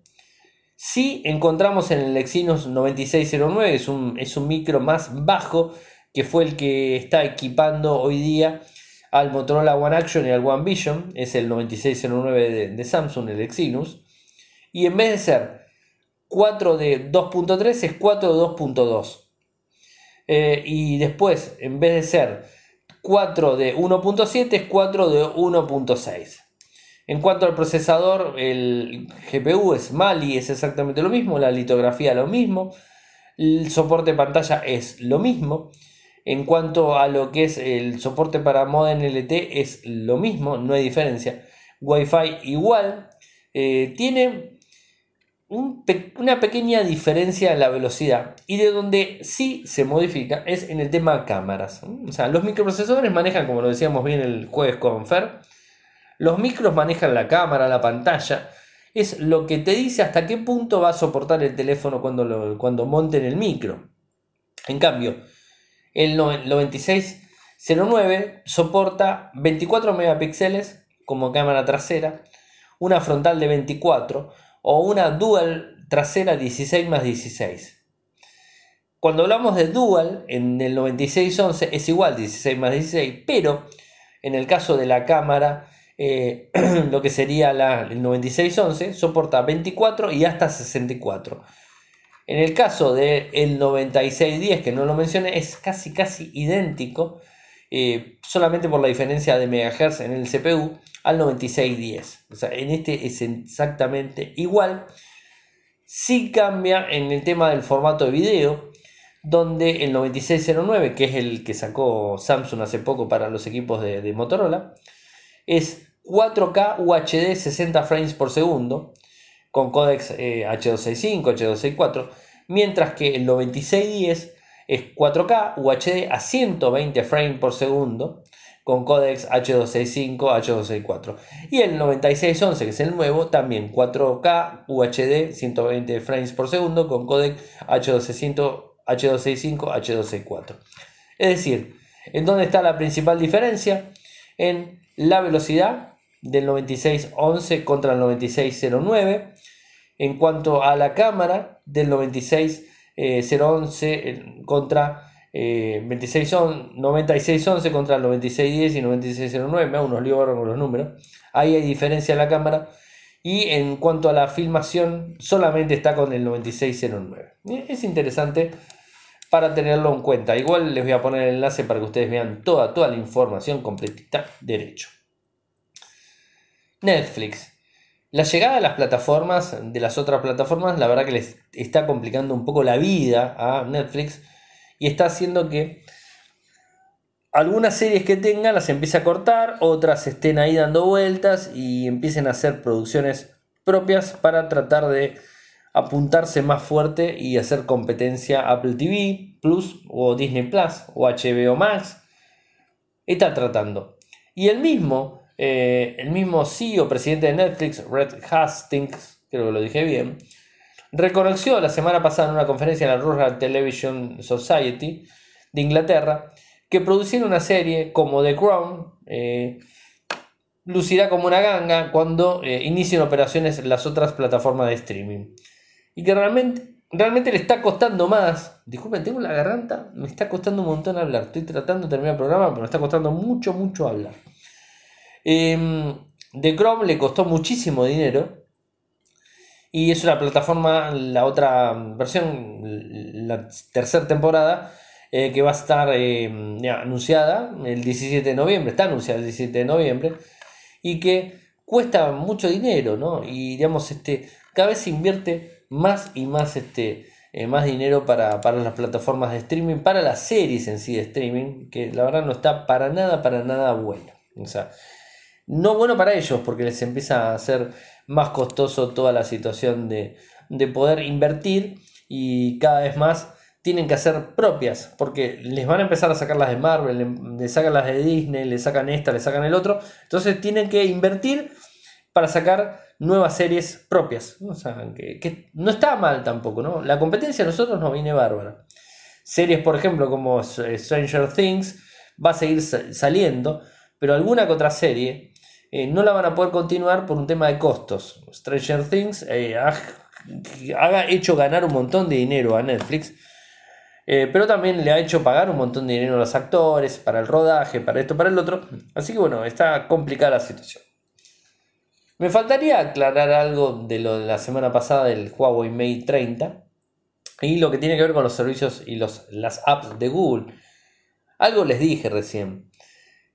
Si encontramos en el Exynos 9609, es un, es un micro más bajo que fue el que está equipando hoy día al Motorola One Action y al One Vision, es el 9609 de, Samsung, el Exynos, y en vez de ser 4 de 2.3 es 4 de 2.2. Eh, y después, en vez de ser 4 de 1.7 es 4 de 1.6. En cuanto al procesador, el GPU es Mali, es exactamente lo mismo, la litografía lo mismo, el soporte pantalla es lo mismo. En cuanto a lo que es el soporte para modem LT es lo mismo, no hay diferencia. Wi-Fi igual. Eh, tiene una pequeña diferencia en la velocidad. Y de donde sí se modifica es en el tema cámaras. O sea, los microprocesadores manejan, como lo decíamos bien el jueves con Fer, los micros manejan la cámara, la pantalla. Es lo que te dice hasta qué punto va a soportar el teléfono cuando, cuando monten el micro. En cambio, el 9609 soporta 24 megapíxeles como cámara trasera, una frontal de 24 o una dual trasera 16 más 16. Cuando hablamos de dual, en el 9611 es igual 16 más 16, pero en el caso de la cámara, eh, lo que sería la, el 9611 soporta 24 y hasta 64. En el caso del el 9610, que no lo mencioné, es casi casi idéntico, eh, solamente por la diferencia de megahertz en el CPU, al 9610. O sea, en este es exactamente igual. Sí cambia en el tema del formato de video, donde el 9609, que es el que sacó Samsung hace poco para los equipos de, Motorola, es 4K UHD 60 frames por segundo con códex H265, H264, mientras que el 9610 es 4K UHD a 120 frames por segundo con códex H265, H264. Y el 9611, que es el nuevo, también 4K UHD 120 frames por segundo con códex H265, H265, H264. Es decir, ¿en dónde está la principal diferencia? En la velocidad del 9611 contra el 9609 en cuanto a la cámara del 96011 eh, contra 9611 eh, contra el 9610 y 9609, me hago unos líos con los números. Ahí hay diferencia en la cámara. Y en cuanto a la filmación, solamente está con el 9609. Es interesante para tenerlo en cuenta. Igual les voy a poner el enlace para que ustedes vean toda, toda la información completita derecho. Netflix. La llegada de las plataformas, de las otras plataformas, la verdad que les está complicando un poco la vida a Netflix y está haciendo que algunas series que tengan las empiece a cortar, otras estén ahí dando vueltas y empiecen a hacer producciones propias para tratar de apuntarse más fuerte y hacer competencia a Apple TV Plus o Disney Plus o HBO Max. Está tratando. Y el mismo, eh, el mismo CEO, presidente de Netflix, Red Hastings, creo que lo dije bien, reconoció la semana pasada en una conferencia en la Rural Television Society de Inglaterra que producir una serie como The Crown eh, lucirá como una ganga cuando eh, inicien operaciones las otras plataformas de streaming. Y que realmente, realmente le está costando más. Disculpen, tengo la garganta, me está costando un montón hablar. Estoy tratando de terminar el programa, pero me está costando mucho, mucho hablar. Em, The Chrome le costó muchísimo dinero. Y es una plataforma, la otra versión, la tercera temporada, eh, que va a estar em, anunciada el 17 de noviembre, está anunciada el 17 de noviembre, y que cuesta mucho dinero, ¿no? Y digamos, este, cada vez se invierte más y más, este, eh, más dinero para, para, las plataformas de streaming, para las series en sí de streaming, que la verdad no está para nada, para nada bueno. O sea, no bueno para ellos, porque les empieza a hacer más costoso toda la situación de, de poder invertir y cada vez más tienen que hacer propias, porque les van a empezar a sacar las de Marvel, le, sacan las de Disney, le sacan esta, le sacan el otro, entonces tienen que invertir para sacar nuevas series propias, sea, que, no está mal tampoco, ¿no? La competencia a nosotros nos viene bárbara. Series, por ejemplo, como Stranger Things, va a seguir saliendo, pero alguna que otra serie eh, no la van a poder continuar por un tema de costos. Stranger Things eh, ha, ha hecho ganar un montón de dinero a Netflix, eh, pero también le ha hecho pagar un montón de dinero a los actores, para el rodaje, para esto, para el otro. Así que bueno, está complicada la situación. Me faltaría aclarar algo de lo de la semana pasada del Huawei Mate 30 y lo que tiene que ver con los servicios y los, las apps de Google. Algo les dije recién.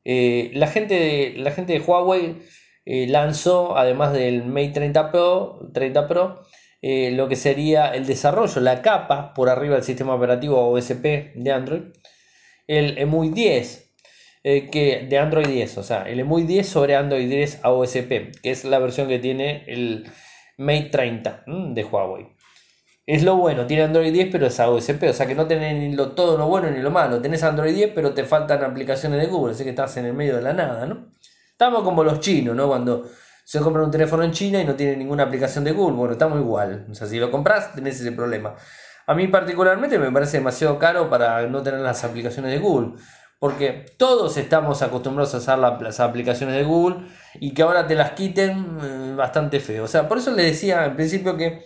Eh, la, gente de, la gente de Huawei eh, lanzó, además del Mate 30 Pro, 30 Pro eh, lo que sería el desarrollo, la capa por arriba del sistema operativo OSP de Android, el EMUI 10, eh, que, de Android 10, o sea, el EMUI 10 sobre Android 10 AOSP, que es la versión que tiene el Mate 30 de Huawei. Es lo bueno, tiene Android 10 pero es AOSP, o sea que no tenés ni lo, todo lo bueno ni lo malo. Tenés Android 10 pero te faltan aplicaciones de Google, así que estás en el medio de la nada, ¿no? Estamos como los chinos, ¿no? Cuando se compra un teléfono en China y no tiene ninguna aplicación de Google. Bueno, estamos igual. O sea, si lo compras, tenés ese problema. A mí particularmente me parece demasiado caro para no tener las aplicaciones de Google. Porque todos estamos acostumbrados a usar las aplicaciones de Google y que ahora te las quiten eh, bastante feo. O sea, por eso les decía al principio que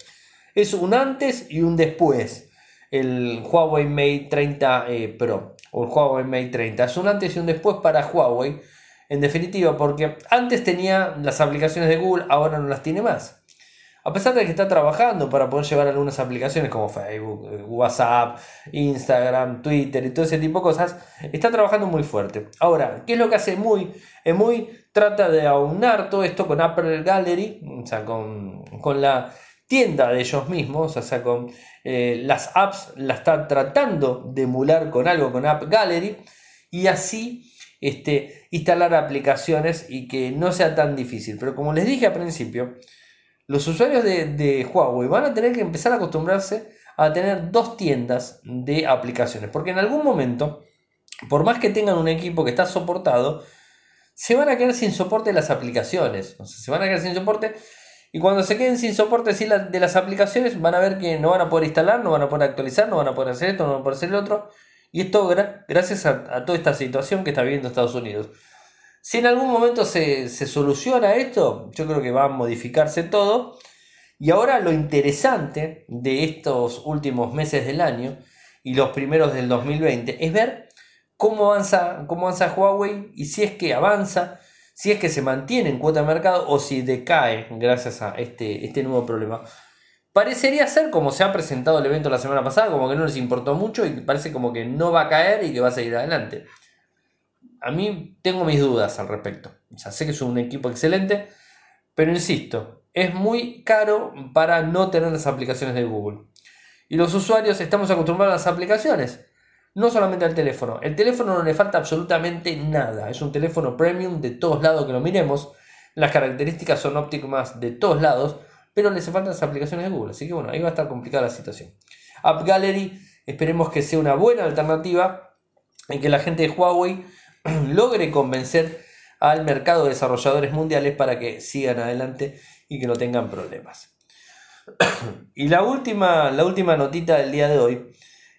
es un antes y un después el Huawei Mate 30 eh, Pro o el Huawei Mate 30. Es un antes y un después para Huawei en definitiva, porque antes tenía las aplicaciones de Google, ahora no las tiene más. A pesar de que está trabajando para poder llevar algunas aplicaciones como Facebook, eh, WhatsApp, Instagram, Twitter y todo ese tipo de cosas, está trabajando muy fuerte. Ahora, ¿qué es lo que hace muy? muy trata de aunar todo esto con Apple Gallery, o sea, con, la tienda de ellos mismos, o sea, con eh, las apps, la está tratando de emular con algo con App Gallery y así este, instalar aplicaciones y que no sea tan difícil. Pero como les dije al principio, los usuarios de, Huawei van a tener que empezar a acostumbrarse a tener dos tiendas de aplicaciones. Porque en algún momento, por más que tengan un equipo que está soportado, se van a quedar sin soporte de las aplicaciones. O sea, se van a quedar sin soporte. Y cuando se queden sin soporte de las aplicaciones, van a ver que no van a poder instalar, no van a poder actualizar, no van a poder hacer esto, no van a poder hacer el otro. Y esto gracias a, toda esta situación que está viviendo Estados Unidos. Si en algún momento se, soluciona esto, yo creo que va a modificarse todo. Y ahora lo interesante de estos últimos meses del año y los primeros del 2020 es ver cómo avanza, cómo avanza Huawei y si es que avanza, si es que se mantiene en cuota de mercado o si decae gracias a este, este nuevo problema. Parecería ser como se ha presentado el evento la semana pasada, como que no les importó mucho y parece como que no va a caer y que va a seguir adelante. A mí tengo mis dudas al respecto. O sé que es un equipo excelente, pero insisto, es muy caro para no tener las aplicaciones de Google. Y los usuarios estamos acostumbrados a las aplicaciones. No solamente al teléfono. El teléfono no le falta absolutamente nada. Es un teléfono premium de todos lados que lo miremos. Las características son óptimas de todos lados, pero les faltan las aplicaciones de Google. Así que bueno, ahí va a estar complicada la situación. App Gallery, esperemos que sea una buena alternativa en que la gente de Huawei logre convencer al mercado de desarrolladores mundiales para que sigan adelante y que no tengan problemas. y la última, la última notita del día de hoy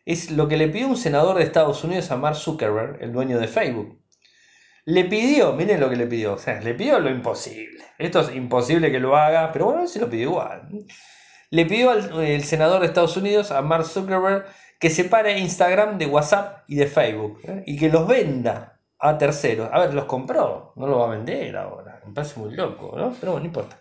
es lo que le pidió un senador de Estados Unidos a Mark Zuckerberg, el dueño de Facebook. Le pidió, miren lo que le pidió, o sea, le pidió lo imposible. Esto es imposible que lo haga, pero bueno, se lo pidió igual. Le pidió al el senador de Estados Unidos, a Mark Zuckerberg, que separe Instagram de WhatsApp y de Facebook ¿eh? y que los venda a terceros. A ver, los compró, no lo va a vender ahora. Me parece muy loco, ¿no? Pero bueno, no importa.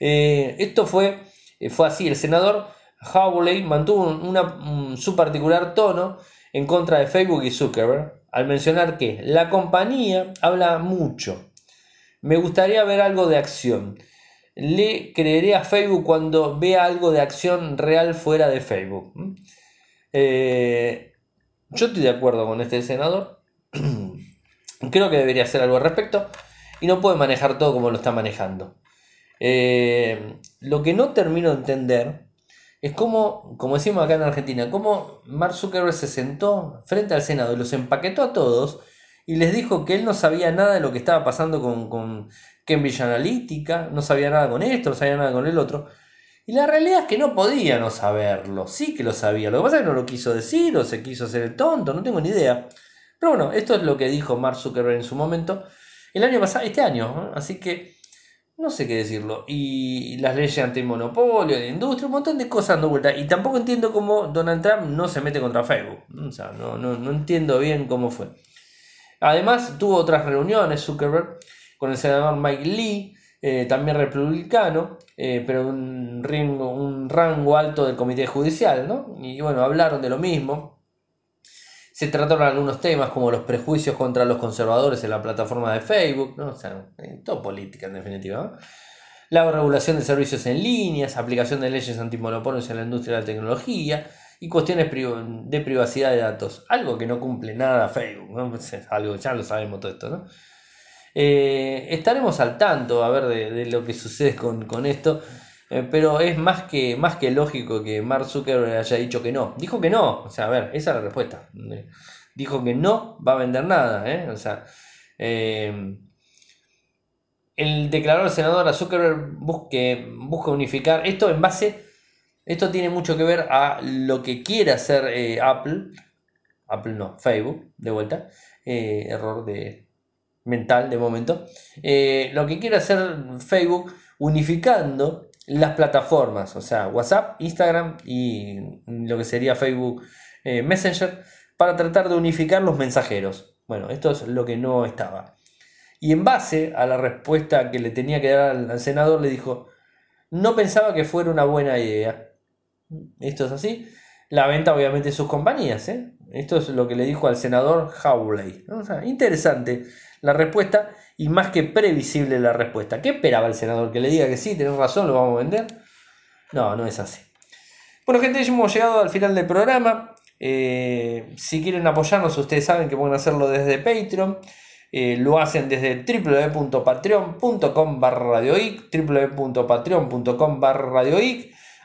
Eh, esto fue, eh, fue así. El senador Howley mantuvo una, su particular tono en contra de Facebook y Zuckerberg al mencionar que la compañía habla mucho. Me gustaría ver algo de acción. Le creeré a Facebook cuando vea algo de acción real fuera de Facebook. Eh, yo estoy de acuerdo con este senador. Creo que debería hacer algo al respecto. Y no puede manejar todo como lo está manejando. Eh, lo que no termino de entender es como, como decimos acá en Argentina, como Mark Zuckerberg se sentó frente al Senado y los empaquetó a todos y les dijo que él no sabía nada de lo que estaba pasando con, con Cambridge Analytica, no sabía nada con esto, no sabía nada con el otro. Y la realidad es que no podía no saberlo, sí que lo sabía. Lo que pasa es que no lo quiso decir o se quiso hacer el tonto, no tengo ni idea. Pero bueno, esto es lo que dijo Mark Zuckerberg en su momento, el año pasado, este año. Así que no sé qué decirlo. Y las leyes antimonopolio, de industria, un montón de cosas dando vuelta. Y tampoco entiendo cómo Donald Trump no se mete contra Facebook. O sea, no, no, no entiendo bien cómo fue. Además, tuvo otras reuniones Zuckerberg con el senador Mike Lee, eh, también republicano, eh, pero un, un rango alto del comité judicial, ¿no? Y bueno, hablaron de lo mismo. Se trataron algunos temas como los prejuicios contra los conservadores en la plataforma de Facebook, ¿no? o sea, todo política en definitiva. La regulación de servicios en líneas, aplicación de leyes antimonopolios en la industria de la tecnología y cuestiones de privacidad de datos. Algo que no cumple nada Facebook. Pues algo, ya lo sabemos todo esto, ¿no? Eh, estaremos al tanto a ver de, lo que sucede con, con esto. Eh, pero es más que, más que lógico que Mark Zuckerberg haya dicho que no. Dijo que no. O sea, a ver, esa es la respuesta. Dijo que no va a vender nada. ¿eh? O sea, eh, el declarador senador a Zuckerberg busque, busca unificar esto en base. Esto tiene mucho que ver a lo que quiere hacer Apple. Apple no, Facebook, de vuelta. error de mental de momento. lo que quiere hacer Facebook unificando las plataformas, o sea, WhatsApp, Instagram y lo que sería Facebook eh, Messenger, para tratar de unificar los mensajeros. Bueno, esto es lo que no estaba. Y en base a la respuesta que le tenía que dar al, senador, le dijo, no pensaba que fuera una buena idea. Esto es así. La venta obviamente de sus compañías. ¿eh? Esto es lo que le dijo al senador Howley. interesante la respuesta y más que previsible la respuesta. ¿Qué esperaba el senador? ¿Que le diga que sí, tenés razón, lo vamos a vender? No, no es así. Bueno, gente, hemos llegado al final del programa. Eh, si quieren apoyarnos, ustedes saben que pueden hacerlo desde Patreon. Eh, lo hacen desde www.patreon.com barra www.patreon.com barra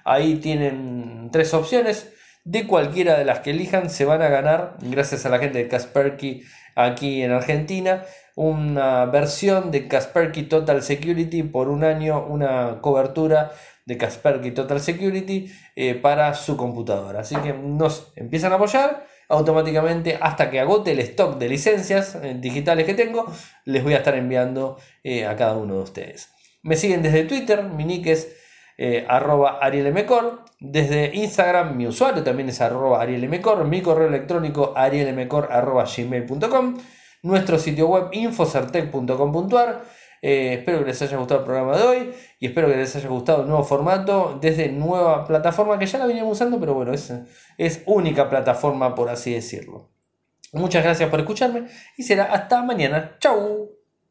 Ahí tienen tres opciones. De cualquiera de las que elijan se van a ganar, gracias a la gente de Kasperky aquí en Argentina, una versión de Kaspersky Total Security por un año, una cobertura de Kaspersky Total Security eh, para su computadora. Así que nos empiezan a apoyar automáticamente hasta que agote el stock de licencias eh, digitales que tengo, les voy a estar enviando eh, a cada uno de ustedes. Me siguen desde Twitter, mi nick es arroba arielmcor, desde Instagram mi usuario también es arroba arielmcor, mi correo electrónico arielmcor arroba gmail.com nuestro sitio web infocertec.com.ar. Eh, espero que les haya gustado el programa de hoy y espero que les haya gustado el nuevo formato desde nueva plataforma que ya la veníamos usando, pero bueno, es, es única plataforma por así decirlo. Muchas gracias por escucharme y será hasta mañana. Chau.